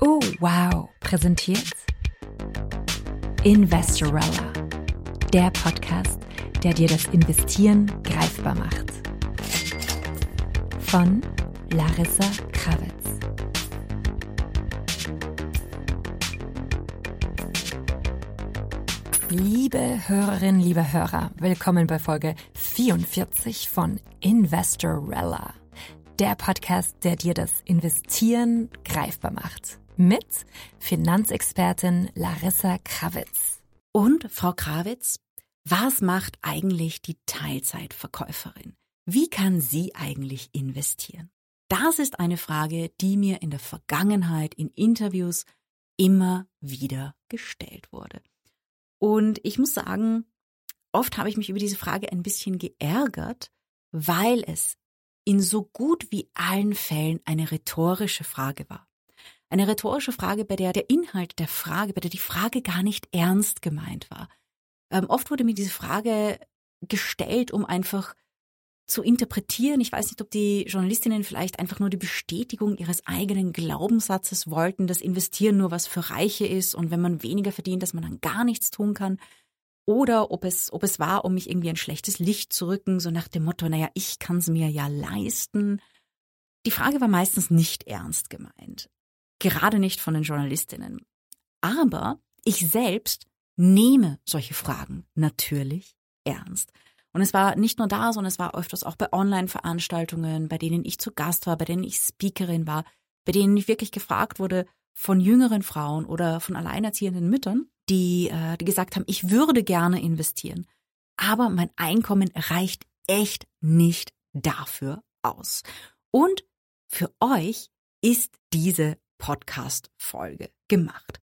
Oh, wow, präsentiert Investorella, der Podcast, der dir das Investieren greifbar macht. Von Larissa Krawitz. Liebe Hörerinnen, liebe Hörer, willkommen bei Folge 44 von Investorella, der Podcast, der dir das Investieren greifbar macht. Mit Finanzexpertin Larissa Krawitz. Und Frau Krawitz, was macht eigentlich die Teilzeitverkäuferin? Wie kann sie eigentlich investieren? Das ist eine Frage, die mir in der Vergangenheit in Interviews immer wieder gestellt wurde. Und ich muss sagen, oft habe ich mich über diese Frage ein bisschen geärgert, weil es in so gut wie allen Fällen eine rhetorische Frage war. Eine rhetorische Frage, bei der der Inhalt der Frage, bei der die Frage gar nicht ernst gemeint war. Ähm, oft wurde mir diese Frage gestellt, um einfach zu interpretieren. Ich weiß nicht, ob die Journalistinnen vielleicht einfach nur die Bestätigung ihres eigenen Glaubenssatzes wollten, dass Investieren nur was für Reiche ist und wenn man weniger verdient, dass man dann gar nichts tun kann. Oder ob es, ob es war, um mich irgendwie ein schlechtes Licht zu rücken, so nach dem Motto, naja, ich kann es mir ja leisten. Die Frage war meistens nicht ernst gemeint. Gerade nicht von den Journalistinnen. Aber ich selbst nehme solche Fragen natürlich ernst. Und es war nicht nur da, sondern es war öfters auch bei Online-Veranstaltungen, bei denen ich zu Gast war, bei denen ich Speakerin war, bei denen ich wirklich gefragt wurde von jüngeren Frauen oder von alleinerziehenden Müttern, die, äh, die gesagt haben, ich würde gerne investieren, aber mein Einkommen reicht echt nicht dafür aus. Und für euch ist diese Podcast-Folge gemacht.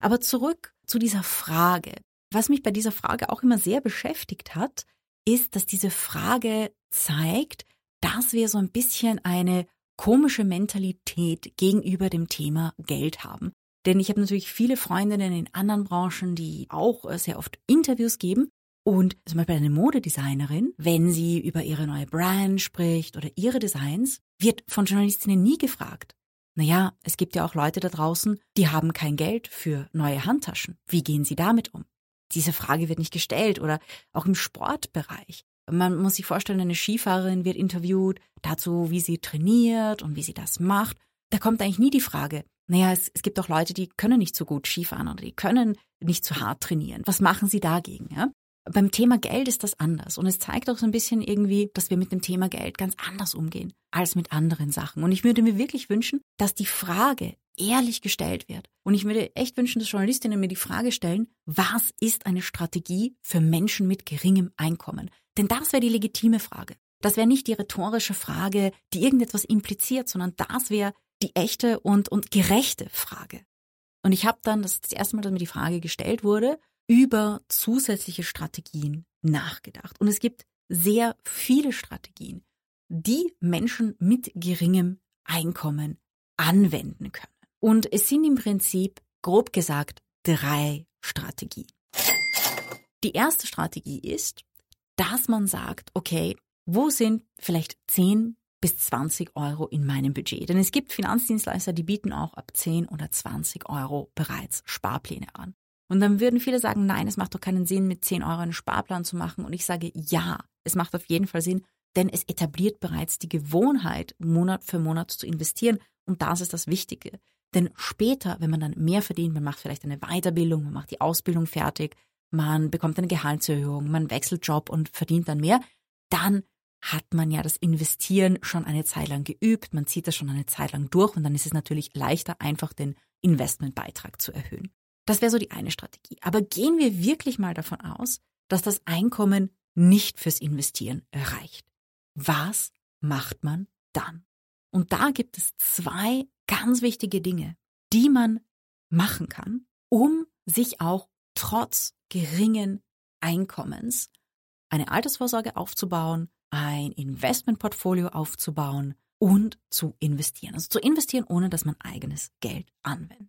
Aber zurück zu dieser Frage. Was mich bei dieser Frage auch immer sehr beschäftigt hat, ist, dass diese Frage zeigt, dass wir so ein bisschen eine komische Mentalität gegenüber dem Thema Geld haben. Denn ich habe natürlich viele Freundinnen in anderen Branchen, die auch äh, sehr oft Interviews geben. Und zum Beispiel eine Modedesignerin, wenn sie über ihre neue Brand spricht oder ihre Designs, wird von Journalistinnen nie gefragt. Naja, es gibt ja auch Leute da draußen, die haben kein Geld für neue Handtaschen. Wie gehen sie damit um? Diese Frage wird nicht gestellt oder auch im Sportbereich. Man muss sich vorstellen, eine Skifahrerin wird interviewt dazu, wie sie trainiert und wie sie das macht. Da kommt eigentlich nie die Frage, naja, es, es gibt auch Leute, die können nicht so gut Skifahren oder die können nicht so hart trainieren. Was machen sie dagegen? Ja? Beim Thema Geld ist das anders und es zeigt auch so ein bisschen irgendwie, dass wir mit dem Thema Geld ganz anders umgehen als mit anderen Sachen. Und ich würde mir wirklich wünschen, dass die Frage ehrlich gestellt wird. Und ich würde echt wünschen, dass Journalistinnen mir die Frage stellen, was ist eine Strategie für Menschen mit geringem Einkommen? Denn das wäre die legitime Frage. Das wäre nicht die rhetorische Frage, die irgendetwas impliziert, sondern das wäre die echte und, und gerechte Frage. Und ich habe dann, das ist das erste Mal, dass mir die Frage gestellt wurde, über zusätzliche Strategien nachgedacht. Und es gibt sehr viele Strategien, die Menschen mit geringem Einkommen anwenden können. Und es sind im Prinzip, grob gesagt, drei Strategien. Die erste Strategie ist, dass man sagt, okay, wo sind vielleicht 10 bis 20 Euro in meinem Budget? Denn es gibt Finanzdienstleister, die bieten auch ab 10 oder 20 Euro bereits Sparpläne an. Und dann würden viele sagen, nein, es macht doch keinen Sinn, mit 10 Euro einen Sparplan zu machen. Und ich sage, ja, es macht auf jeden Fall Sinn, denn es etabliert bereits die Gewohnheit, Monat für Monat zu investieren. Und das ist das Wichtige. Denn später, wenn man dann mehr verdient, man macht vielleicht eine Weiterbildung, man macht die Ausbildung fertig, man bekommt eine Gehaltserhöhung, man wechselt Job und verdient dann mehr, dann hat man ja das Investieren schon eine Zeit lang geübt, man zieht das schon eine Zeit lang durch und dann ist es natürlich leichter, einfach den Investmentbeitrag zu erhöhen. Das wäre so die eine Strategie. Aber gehen wir wirklich mal davon aus, dass das Einkommen nicht fürs Investieren reicht. Was macht man dann? Und da gibt es zwei ganz wichtige Dinge, die man machen kann, um sich auch trotz geringen Einkommens eine Altersvorsorge aufzubauen, ein Investmentportfolio aufzubauen und zu investieren. Also zu investieren, ohne dass man eigenes Geld anwendet.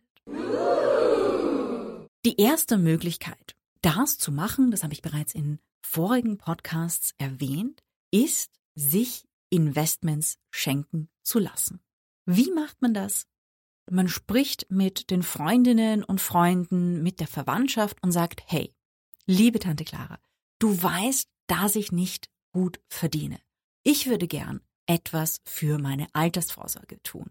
Die erste Möglichkeit, das zu machen, das habe ich bereits in vorigen Podcasts erwähnt, ist, sich Investments schenken zu lassen. Wie macht man das? Man spricht mit den Freundinnen und Freunden, mit der Verwandtschaft und sagt, hey, liebe Tante Clara, du weißt, dass ich nicht gut verdiene. Ich würde gern etwas für meine Altersvorsorge tun.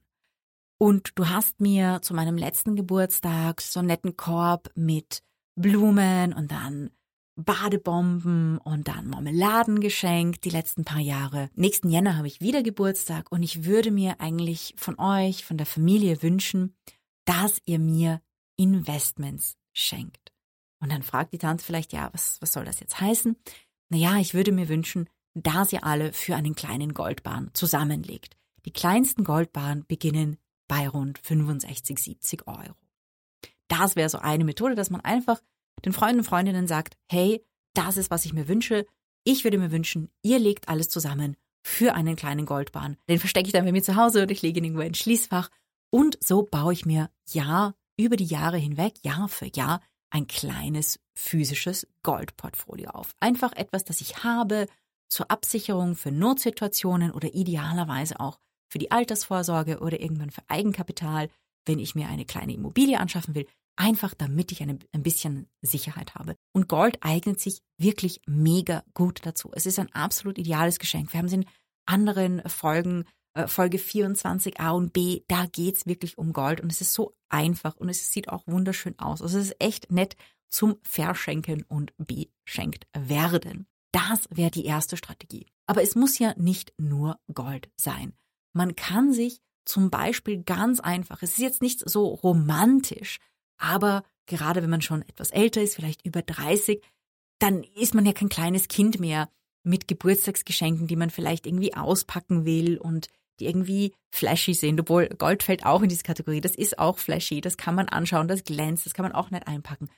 Und du hast mir zu meinem letzten Geburtstag so einen netten Korb mit Blumen und dann Badebomben und dann Marmeladen geschenkt die letzten paar Jahre. Nächsten Jänner habe ich wieder Geburtstag und ich würde mir eigentlich von euch, von der Familie wünschen, dass ihr mir Investments schenkt. Und dann fragt die Tante vielleicht, ja, was, was soll das jetzt heißen? Naja, ich würde mir wünschen, dass ihr alle für einen kleinen Goldbahn zusammenlegt. Die kleinsten Goldbahnen beginnen bei rund 65, 70 Euro. Das wäre so eine Methode, dass man einfach den Freunden und Freundinnen sagt, hey, das ist, was ich mir wünsche. Ich würde mir wünschen, ihr legt alles zusammen für einen kleinen Goldbahn. Den verstecke ich dann bei mir zu Hause oder ich lege ihn irgendwo ins Schließfach. Und so baue ich mir Jahr über die Jahre hinweg, Jahr für Jahr, ein kleines physisches Goldportfolio auf. Einfach etwas, das ich habe zur Absicherung für Notsituationen oder idealerweise auch für die Altersvorsorge oder irgendwann für Eigenkapital, wenn ich mir eine kleine Immobilie anschaffen will, einfach damit ich eine, ein bisschen Sicherheit habe. Und Gold eignet sich wirklich mega gut dazu. Es ist ein absolut ideales Geschenk. Wir haben es in anderen Folgen, äh, Folge 24 A und B, da geht's wirklich um Gold und es ist so einfach und es sieht auch wunderschön aus. Also es ist echt nett zum Verschenken und beschenkt werden. Das wäre die erste Strategie. Aber es muss ja nicht nur Gold sein. Man kann sich zum Beispiel ganz einfach, es ist jetzt nicht so romantisch, aber gerade wenn man schon etwas älter ist, vielleicht über 30, dann ist man ja kein kleines Kind mehr mit Geburtstagsgeschenken, die man vielleicht irgendwie auspacken will und die irgendwie flashy sind, obwohl Gold fällt auch in diese Kategorie. Das ist auch flashy, das kann man anschauen, das glänzt, das kann man auch nicht einpacken.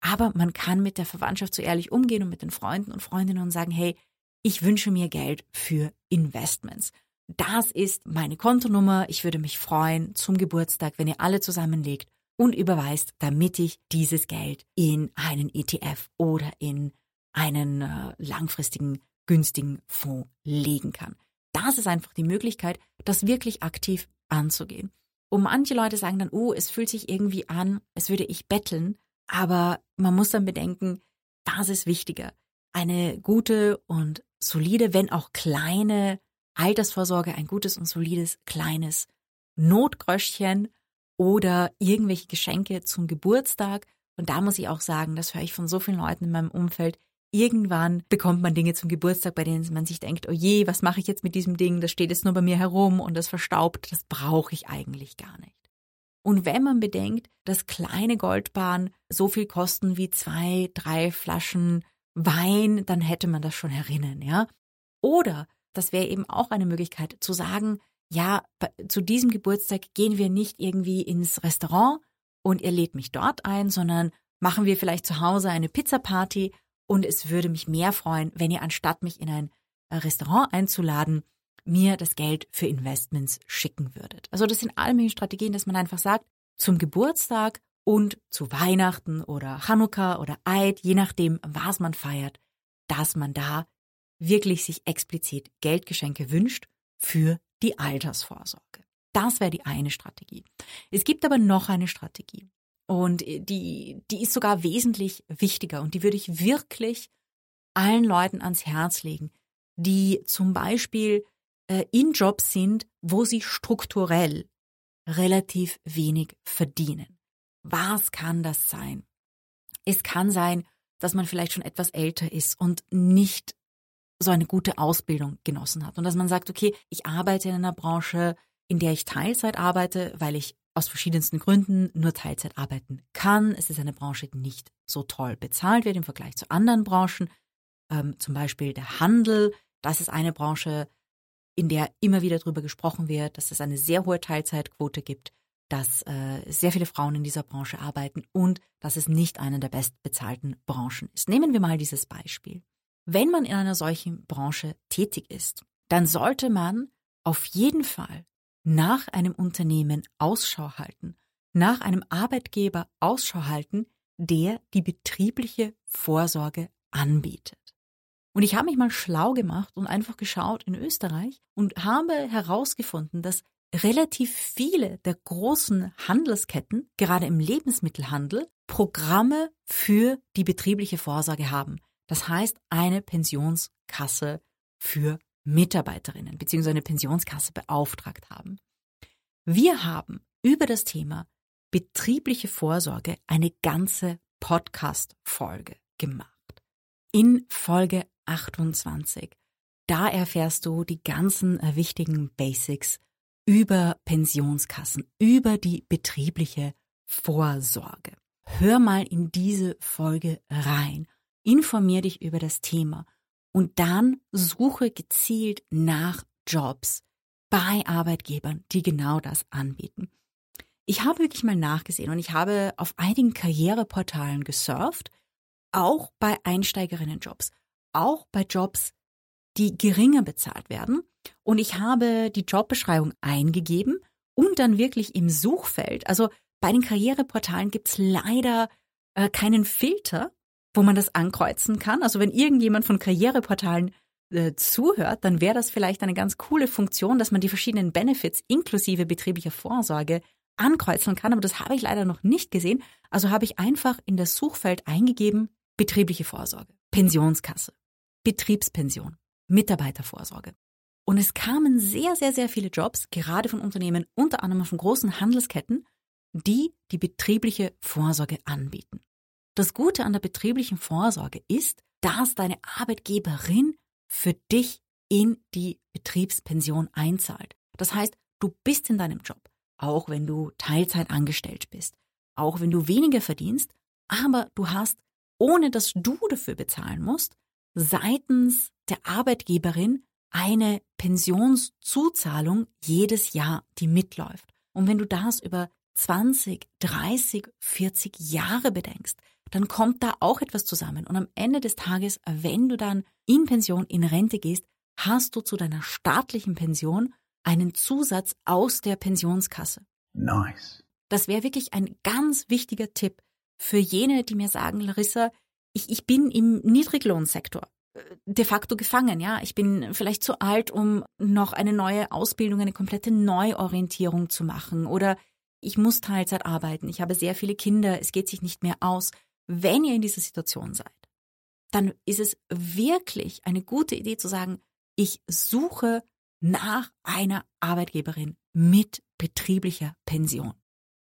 Aber man kann mit der Verwandtschaft so ehrlich umgehen und mit den Freunden und Freundinnen und sagen, hey, ich wünsche mir Geld für Investments. Das ist meine Kontonummer. Ich würde mich freuen zum Geburtstag, wenn ihr alle zusammenlegt und überweist, damit ich dieses Geld in einen ETF oder in einen äh, langfristigen, günstigen Fonds legen kann. Das ist einfach die Möglichkeit, das wirklich aktiv anzugehen. Und manche Leute sagen dann, oh, es fühlt sich irgendwie an, als würde ich betteln, aber man muss dann bedenken, das ist wichtiger. Eine gute und solide, wenn auch kleine Altersvorsorge, ein gutes und solides kleines Notgröschchen oder irgendwelche Geschenke zum Geburtstag. Und da muss ich auch sagen, das höre ich von so vielen Leuten in meinem Umfeld. Irgendwann bekommt man Dinge zum Geburtstag, bei denen man sich denkt, oh je, was mache ich jetzt mit diesem Ding? Das steht jetzt nur bei mir herum und das verstaubt. Das brauche ich eigentlich gar nicht. Und wenn man bedenkt, dass kleine Goldbahnen so viel kosten wie zwei, drei Flaschen Wein, dann hätte man das schon herinnen, ja? Oder das wäre eben auch eine Möglichkeit zu sagen, ja, zu diesem Geburtstag gehen wir nicht irgendwie ins Restaurant und ihr lädt mich dort ein, sondern machen wir vielleicht zu Hause eine Pizzaparty und es würde mich mehr freuen, wenn ihr anstatt mich in ein äh, Restaurant einzuladen, mir das Geld für Investments schicken würdet. Also das sind all mögliche Strategien, dass man einfach sagt, zum Geburtstag und zu Weihnachten oder Chanukka oder Eid, je nachdem, was man feiert, dass man da wirklich sich explizit Geldgeschenke wünscht für die Altersvorsorge. Das wäre die eine Strategie. Es gibt aber noch eine Strategie. Und die, die ist sogar wesentlich wichtiger und die würde ich wirklich allen Leuten ans Herz legen, die zum Beispiel in Jobs sind, wo sie strukturell relativ wenig verdienen. Was kann das sein? Es kann sein, dass man vielleicht schon etwas älter ist und nicht so eine gute Ausbildung genossen hat. Und dass man sagt, okay, ich arbeite in einer Branche, in der ich Teilzeit arbeite, weil ich aus verschiedensten Gründen nur Teilzeit arbeiten kann. Es ist eine Branche, die nicht so toll bezahlt wird im Vergleich zu anderen Branchen. Ähm, zum Beispiel der Handel. Das ist eine Branche, in der immer wieder darüber gesprochen wird, dass es eine sehr hohe Teilzeitquote gibt, dass äh, sehr viele Frauen in dieser Branche arbeiten und dass es nicht eine der bestbezahlten Branchen ist. Nehmen wir mal dieses Beispiel. Wenn man in einer solchen Branche tätig ist, dann sollte man auf jeden Fall nach einem Unternehmen Ausschau halten, nach einem Arbeitgeber Ausschau halten, der die betriebliche Vorsorge anbietet. Und ich habe mich mal schlau gemacht und einfach geschaut in Österreich und habe herausgefunden, dass relativ viele der großen Handelsketten, gerade im Lebensmittelhandel, Programme für die betriebliche Vorsorge haben. Das heißt, eine Pensionskasse für Mitarbeiterinnen bzw. eine Pensionskasse beauftragt haben. Wir haben über das Thema betriebliche Vorsorge eine ganze Podcast-Folge gemacht. In Folge 28. Da erfährst du die ganzen äh, wichtigen Basics über Pensionskassen, über die betriebliche Vorsorge. Hör mal in diese Folge rein, informier dich über das Thema und dann suche gezielt nach Jobs bei Arbeitgebern, die genau das anbieten. Ich habe wirklich mal nachgesehen und ich habe auf einigen Karriereportalen gesurft, auch bei Einsteigerinnenjobs, auch bei Jobs, die geringer bezahlt werden. Und ich habe die Jobbeschreibung eingegeben und dann wirklich im Suchfeld, also bei den Karriereportalen gibt's leider äh, keinen Filter, wo man das ankreuzen kann. Also wenn irgendjemand von Karriereportalen äh, zuhört, dann wäre das vielleicht eine ganz coole Funktion, dass man die verschiedenen Benefits inklusive betrieblicher Vorsorge ankreuzen kann. Aber das habe ich leider noch nicht gesehen. Also habe ich einfach in das Suchfeld eingegeben betriebliche Vorsorge, Pensionskasse, Betriebspension, Mitarbeitervorsorge. Und es kamen sehr, sehr, sehr viele Jobs, gerade von Unternehmen, unter anderem von großen Handelsketten, die die betriebliche Vorsorge anbieten. Das Gute an der betrieblichen Vorsorge ist, dass deine Arbeitgeberin für dich in die Betriebspension einzahlt. Das heißt, du bist in deinem Job, auch wenn du Teilzeit angestellt bist, auch wenn du weniger verdienst, aber du hast, ohne dass du dafür bezahlen musst, seitens der Arbeitgeberin eine Pensionszuzahlung jedes Jahr, die mitläuft. Und wenn du das über 20, 30, 40 Jahre bedenkst, dann kommt da auch etwas zusammen. Und am Ende des Tages, wenn du dann in Pension, in Rente gehst, hast du zu deiner staatlichen Pension einen Zusatz aus der Pensionskasse. Nice. Das wäre wirklich ein ganz wichtiger Tipp für jene, die mir sagen, Larissa, ich, ich bin im Niedriglohnsektor äh, de facto gefangen, ja. Ich bin vielleicht zu alt, um noch eine neue Ausbildung, eine komplette Neuorientierung zu machen oder ich muss Teilzeit arbeiten, ich habe sehr viele Kinder, es geht sich nicht mehr aus. Wenn ihr in dieser Situation seid, dann ist es wirklich eine gute Idee zu sagen, ich suche nach einer Arbeitgeberin mit betrieblicher Pension.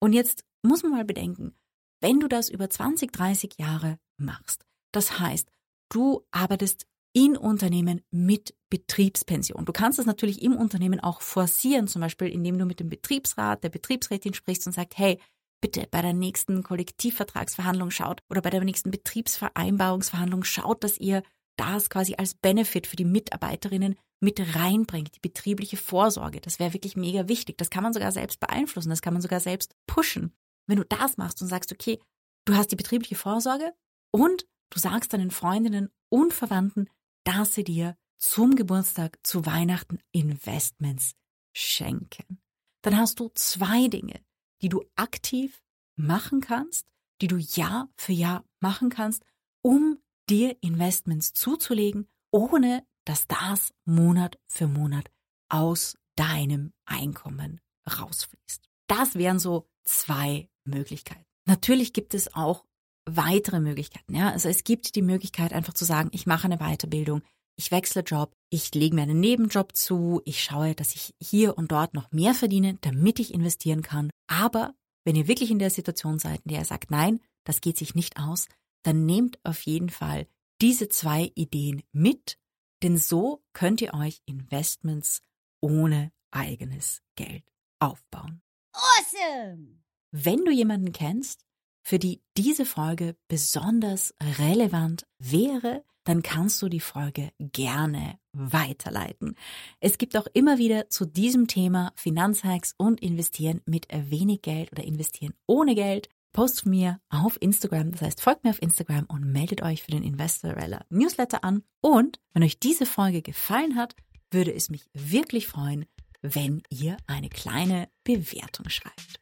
Und jetzt muss man mal bedenken, wenn du das über 20, 30 Jahre machst, das heißt, du arbeitest in Unternehmen mit Betriebspension. Du kannst das natürlich im Unternehmen auch forcieren, zum Beispiel indem du mit dem Betriebsrat, der Betriebsrätin sprichst und sagst, hey, bitte bei der nächsten Kollektivvertragsverhandlung schaut oder bei der nächsten Betriebsvereinbarungsverhandlung schaut, dass ihr das quasi als Benefit für die Mitarbeiterinnen mit reinbringt, die betriebliche Vorsorge. Das wäre wirklich mega wichtig. Das kann man sogar selbst beeinflussen, das kann man sogar selbst pushen. Wenn du das machst und sagst, okay, du hast die betriebliche Vorsorge und du sagst deinen Freundinnen und Verwandten, dass sie dir zum Geburtstag, zu Weihnachten Investments schenken. Dann hast du zwei Dinge, die du aktiv machen kannst, die du Jahr für Jahr machen kannst, um dir Investments zuzulegen, ohne dass das Monat für Monat aus deinem Einkommen rausfließt. Das wären so zwei Möglichkeiten. Natürlich gibt es auch weitere Möglichkeiten. Ja? Also es gibt die Möglichkeit einfach zu sagen, ich mache eine Weiterbildung, ich wechsle Job, ich lege mir einen Nebenjob zu, ich schaue, dass ich hier und dort noch mehr verdiene, damit ich investieren kann. Aber wenn ihr wirklich in der Situation seid, in der ihr sagt, nein, das geht sich nicht aus, dann nehmt auf jeden Fall diese zwei Ideen mit, denn so könnt ihr euch Investments ohne eigenes Geld aufbauen. Awesome! Wenn du jemanden kennst, für die diese Folge besonders relevant wäre, dann kannst du die Folge gerne weiterleiten. Es gibt auch immer wieder zu diesem Thema Finanzhacks und Investieren mit wenig Geld oder Investieren ohne Geld. Post mir auf Instagram, das heißt folgt mir auf Instagram und meldet euch für den Investorella Newsletter an. Und wenn euch diese Folge gefallen hat, würde es mich wirklich freuen, wenn ihr eine kleine Bewertung schreibt.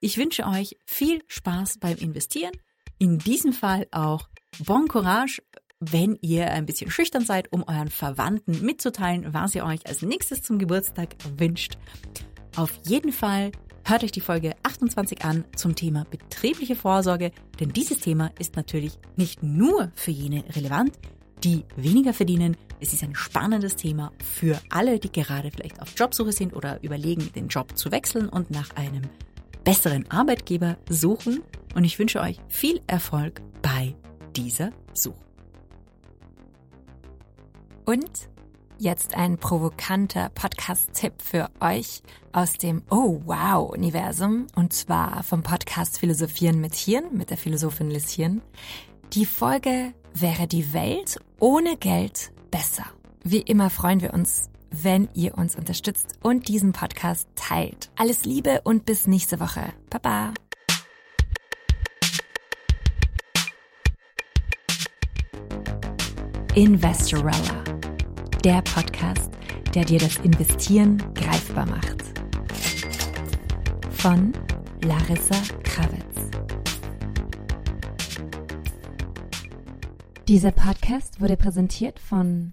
Ich wünsche euch viel Spaß beim Investieren. In diesem Fall auch Bon Courage wenn ihr ein bisschen schüchtern seid, um euren Verwandten mitzuteilen, was ihr euch als nächstes zum Geburtstag wünscht. Auf jeden Fall hört euch die Folge 28 an zum Thema betriebliche Vorsorge, denn dieses Thema ist natürlich nicht nur für jene relevant, die weniger verdienen. Es ist ein spannendes Thema für alle, die gerade vielleicht auf Jobsuche sind oder überlegen, den Job zu wechseln und nach einem besseren Arbeitgeber suchen. Und ich wünsche euch viel Erfolg bei dieser Suche. Und jetzt ein provokanter Podcast-Tipp für euch aus dem Oh Wow Universum und zwar vom Podcast Philosophieren mit Hirn mit der Philosophin Liz Hirn. Die Folge wäre die Welt ohne Geld besser. Wie immer freuen wir uns, wenn ihr uns unterstützt und diesen Podcast teilt. Alles Liebe und bis nächste Woche. Baba. Investorella der Podcast, der dir das Investieren greifbar macht. Von Larissa Kravitz. Dieser Podcast wurde präsentiert von